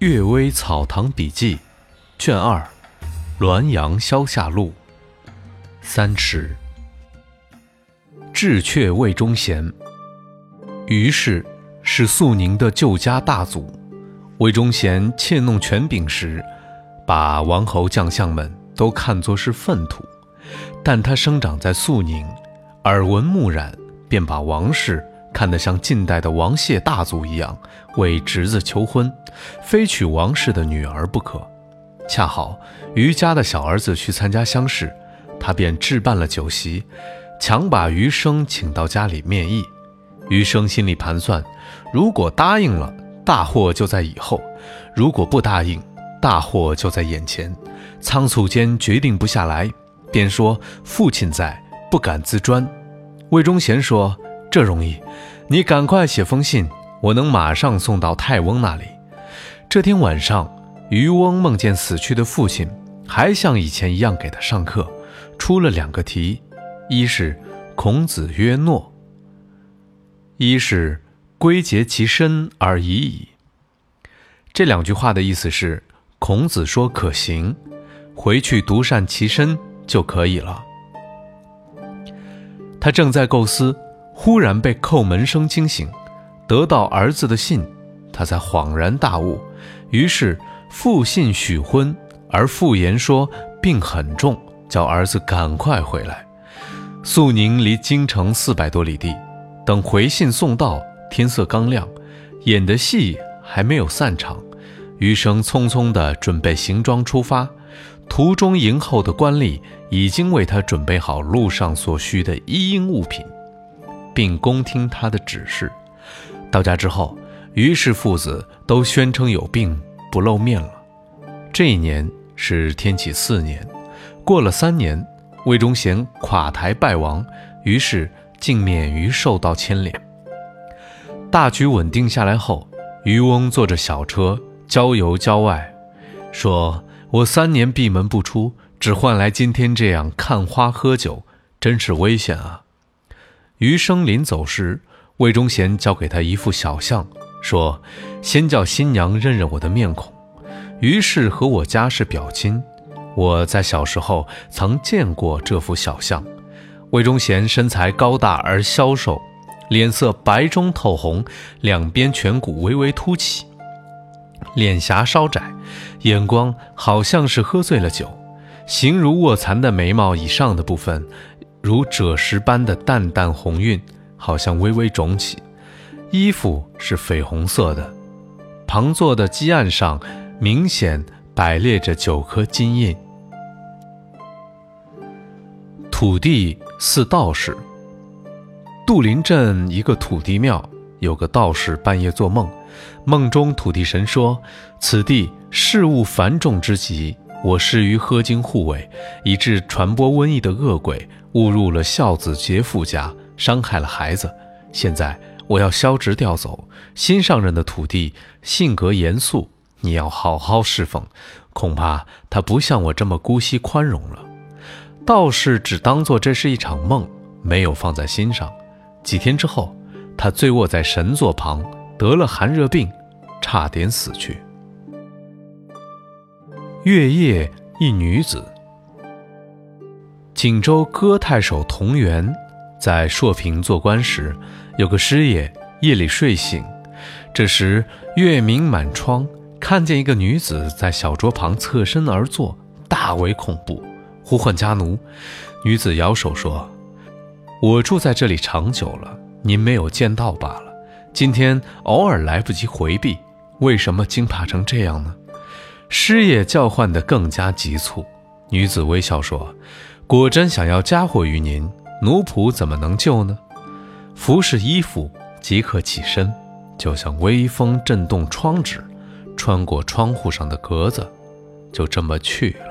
《岳微草堂笔记》卷二，《滦阳消夏录》三尺。智阙魏忠贤，于氏是肃宁的旧家大族。魏忠贤窃弄权柄时，把王侯将相们都看作是粪土。但他生长在肃宁，耳闻目染，便把王氏。看得像近代的王谢大族一样，为侄子求婚，非娶王氏的女儿不可。恰好于家的小儿子去参加乡试，他便置办了酒席，强把余生请到家里面议。余生心里盘算，如果答应了，大祸就在以后；如果不答应，大祸就在眼前。仓促间决定不下来，便说父亲在，不敢自专。魏忠贤说。这容易，你赶快写封信，我能马上送到太翁那里。这天晚上，渔翁梦见死去的父亲，还像以前一样给他上课，出了两个题，一是孔子曰诺，一是归结其身而已矣。这两句话的意思是，孔子说可行，回去独善其身就可以了。他正在构思。忽然被叩门声惊醒，得到儿子的信，他才恍然大悟。于是复信许婚，而复言说病很重，叫儿子赶快回来。肃宁离京城四百多里地，等回信送到，天色刚亮，演的戏还没有散场，余生匆匆地准备行装出发。途中迎候的官吏已经为他准备好路上所需的一应物品。并恭听他的指示。到家之后，于氏父子都宣称有病，不露面了。这一年是天启四年，过了三年，魏忠贤垮台败亡，于是竟免于受到牵连。大局稳定下来后，渔翁坐着小车郊游郊外，说：“我三年闭门不出，只换来今天这样看花喝酒，真是危险啊！”余生临走时，魏忠贤交给他一副小像，说：“先叫新娘认认我的面孔。”于是和我家是表亲，我在小时候曾见过这幅小像。魏忠贤身材高大而消瘦，脸色白中透红，两边颧骨微微凸起，脸颊稍窄，眼光好像是喝醉了酒，形如卧蚕的眉毛以上的部分。如赭石般的淡淡红晕，好像微微肿起。衣服是绯红色的，旁坐的基案上明显摆列着九颗金印。土地似道士。杜林镇一个土地庙，有个道士半夜做梦，梦中土地神说：“此地事物繁重之极，我失于喝精护卫，以致传播瘟疫的恶鬼。”误入了孝子劫富家，伤害了孩子。现在我要消职调走。新上任的土地性格严肃，你要好好侍奉。恐怕他不像我这么姑息宽容了。道士只当做这是一场梦，没有放在心上。几天之后，他醉卧在神座旁，得了寒热病，差点死去。月夜，一女子。锦州歌太守童源在朔平做官时，有个师爷夜里睡醒，这时月明满窗，看见一个女子在小桌旁侧身而坐，大为恐怖，呼唤家奴。女子摇手说：“我住在这里长久了，您没有见到罢了。今天偶尔来不及回避，为什么惊怕成这样呢？”师爷叫唤得更加急促。女子微笑说。果真想要嫁祸于您，奴仆怎么能救呢？服侍衣服即刻起身，就像微风震动窗纸，穿过窗户上的格子，就这么去了。